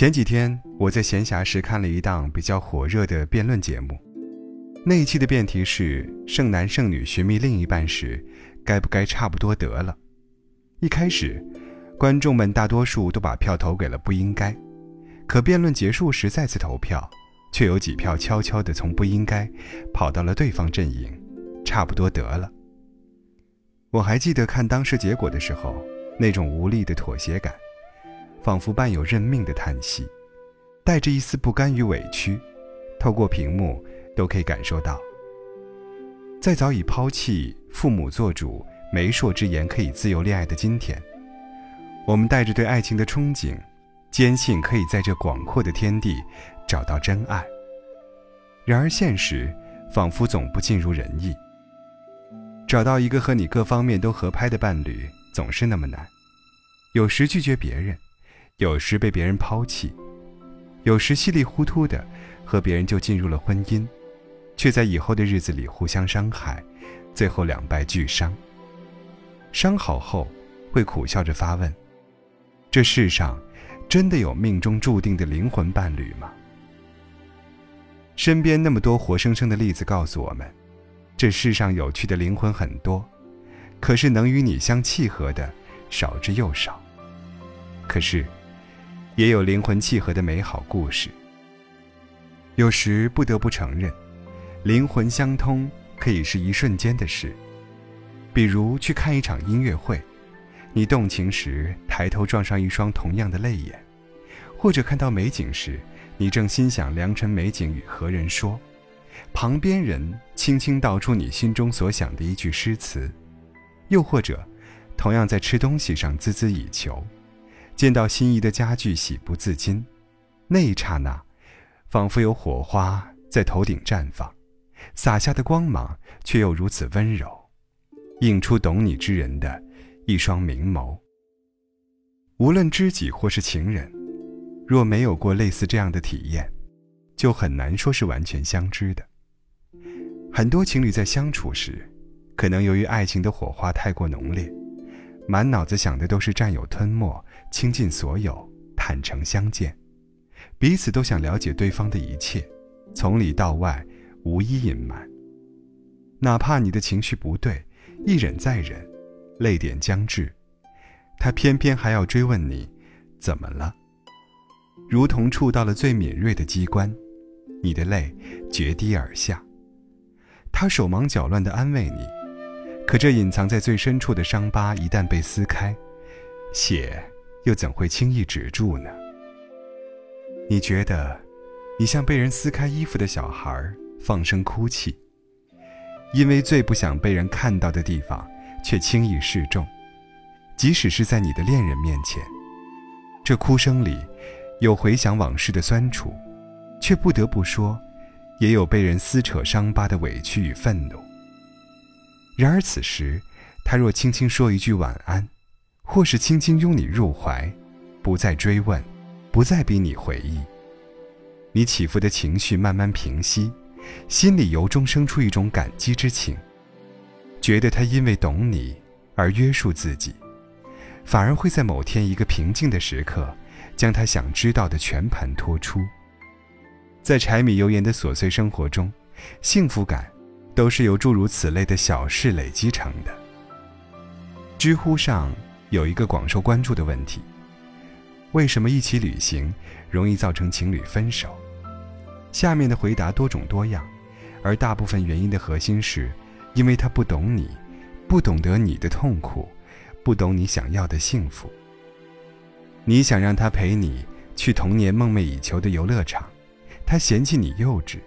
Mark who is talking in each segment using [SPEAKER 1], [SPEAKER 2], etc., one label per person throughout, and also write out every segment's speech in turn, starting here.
[SPEAKER 1] 前几天我在闲暇时看了一档比较火热的辩论节目，那一期的辩题是“剩男剩女寻觅另一半时，该不该差不多得了”。一开始，观众们大多数都把票投给了不应该，可辩论结束时再次投票，却有几票悄悄地从不应该跑到了对方阵营，差不多得了。我还记得看当时结果的时候，那种无力的妥协感。仿佛伴有认命的叹息，带着一丝不甘与委屈，透过屏幕都可以感受到。在早已抛弃父母做主、媒妁之言可以自由恋爱的今天，我们带着对爱情的憧憬，坚信可以在这广阔的天地找到真爱。然而现实仿佛总不尽如人意，找到一个和你各方面都合拍的伴侣总是那么难，有时拒绝别人。有时被别人抛弃，有时稀里糊涂的和别人就进入了婚姻，却在以后的日子里互相伤害，最后两败俱伤。伤好后，会苦笑着发问：这世上真的有命中注定的灵魂伴侣吗？身边那么多活生生的例子告诉我们，这世上有趣的灵魂很多，可是能与你相契合的少之又少。可是。也有灵魂契合的美好故事。有时不得不承认，灵魂相通可以是一瞬间的事。比如去看一场音乐会，你动情时抬头撞上一双同样的泪眼；或者看到美景时，你正心想良辰美景与何人说，旁边人轻轻道出你心中所想的一句诗词；又或者，同样在吃东西上孜孜以求。见到心仪的家具，喜不自禁。那一刹那，仿佛有火花在头顶绽放，洒下的光芒却又如此温柔，映出懂你之人的一双明眸。无论知己或是情人，若没有过类似这样的体验，就很难说是完全相知的。很多情侣在相处时，可能由于爱情的火花太过浓烈。满脑子想的都是占有、吞没、倾尽所有、坦诚相见，彼此都想了解对方的一切，从里到外无一隐瞒。哪怕你的情绪不对，一忍再忍，泪点将至，他偏偏还要追问你怎么了，如同触到了最敏锐的机关，你的泪决堤而下。他手忙脚乱地安慰你。可这隐藏在最深处的伤疤，一旦被撕开，血又怎会轻易止住呢？你觉得，你像被人撕开衣服的小孩，放声哭泣，因为最不想被人看到的地方，却轻易示众。即使是在你的恋人面前，这哭声里，有回想往事的酸楚，却不得不说，也有被人撕扯伤疤的委屈与愤怒。然而此时，他若轻轻说一句晚安，或是轻轻拥你入怀，不再追问，不再逼你回忆，你起伏的情绪慢慢平息，心里由衷生出一种感激之情，觉得他因为懂你而约束自己，反而会在某天一个平静的时刻，将他想知道的全盘托出。在柴米油盐的琐碎生活中，幸福感。都是由诸如此类的小事累积成的。知乎上有一个广受关注的问题：为什么一起旅行容易造成情侣分手？下面的回答多种多样，而大部分原因的核心是，因为他不懂你，不懂得你的痛苦，不懂你想要的幸福。你想让他陪你去童年梦寐以求的游乐场，他嫌弃你幼稚。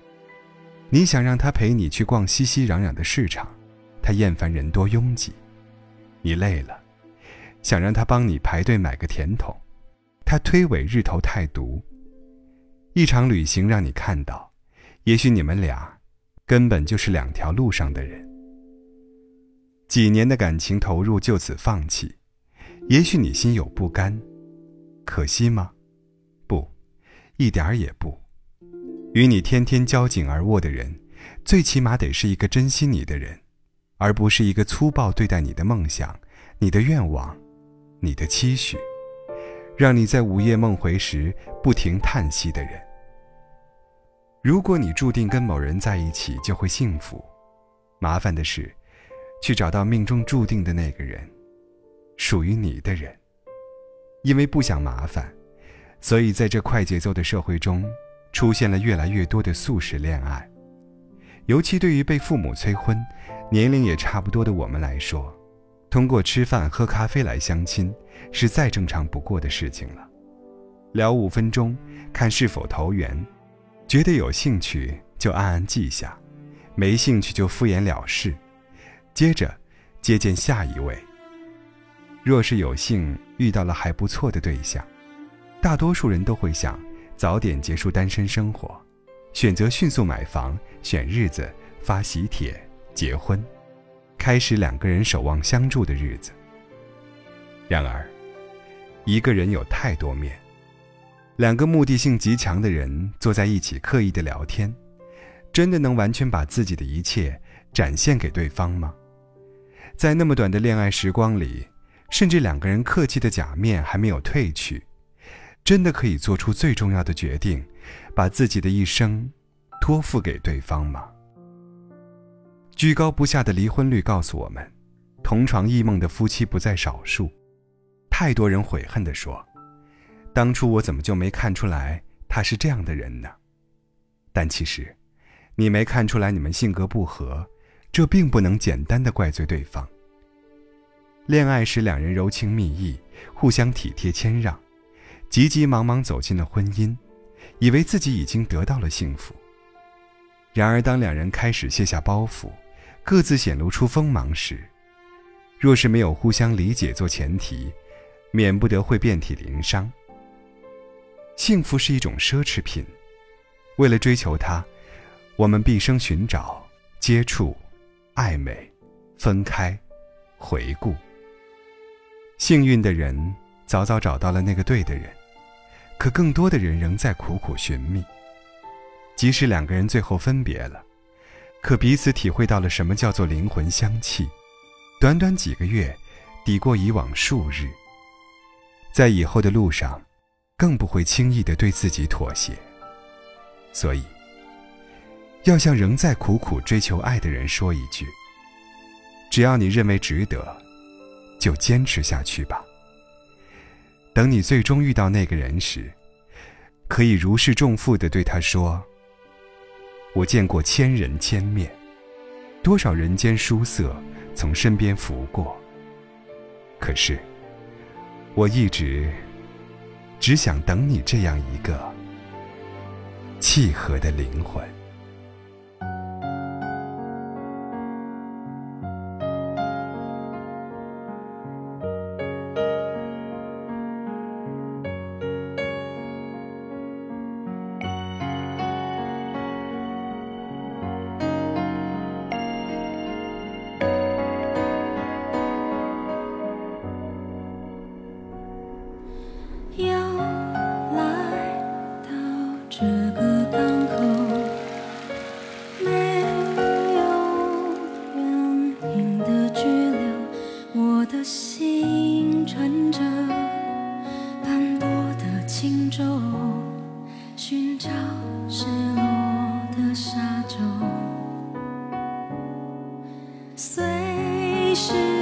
[SPEAKER 1] 你想让他陪你去逛熙熙攘攘的市场，他厌烦人多拥挤；你累了，想让他帮你排队买个甜筒，他推诿日头太毒。一场旅行让你看到，也许你们俩根本就是两条路上的人。几年的感情投入就此放弃，也许你心有不甘，可惜吗？不，一点儿也不。与你天天交颈而卧的人，最起码得是一个珍惜你的人，而不是一个粗暴对待你的梦想、你的愿望、你的期许，让你在午夜梦回时不停叹息的人。如果你注定跟某人在一起就会幸福，麻烦的是，去找到命中注定的那个人，属于你的人。因为不想麻烦，所以在这快节奏的社会中，出现了越来越多的速食恋爱。尤其对于被父母催婚、年龄也差不多的我们来说，通过吃饭喝咖啡来相亲，是再正常不过的事情了。聊五分钟，看是否投缘，觉得有兴趣就暗暗记下，没兴趣就敷衍了事，接着接见下一位。若是有幸遇到了还不错的对象，大多数人都会想早点结束单身生活，选择迅速买房、选日子、发喜帖、结婚，开始两个人守望相助的日子。然而，一个人有太多面，两个目的性极强的人坐在一起刻意的聊天，真的能完全把自己的一切展现给对方吗？在那么短的恋爱时光里。甚至两个人客气的假面还没有褪去，真的可以做出最重要的决定，把自己的一生托付给对方吗？居高不下的离婚率告诉我们，同床异梦的夫妻不在少数。太多人悔恨地说：“当初我怎么就没看出来他是这样的人呢？”但其实，你没看出来你们性格不合，这并不能简单的怪罪对方。恋爱时，两人柔情蜜意，互相体贴谦让，急急忙忙走进了婚姻，以为自己已经得到了幸福。然而，当两人开始卸下包袱，各自显露出锋芒时，若是没有互相理解做前提，免不得会遍体鳞伤。幸福是一种奢侈品，为了追求它，我们毕生寻找、接触、暧昧、分开、回顾。幸运的人早早找到了那个对的人，可更多的人仍在苦苦寻觅。即使两个人最后分别了，可彼此体会到了什么叫做灵魂相契。短短几个月，抵过以往数日。在以后的路上，更不会轻易的对自己妥协。所以，要向仍在苦苦追求爱的人说一句：只要你认为值得。就坚持下去吧。等你最终遇到那个人时，可以如释重负的对他说：“我见过千人千面，多少人间殊色从身边拂过。可是，我一直只想等你这样一个契合的灵魂。”
[SPEAKER 2] 随时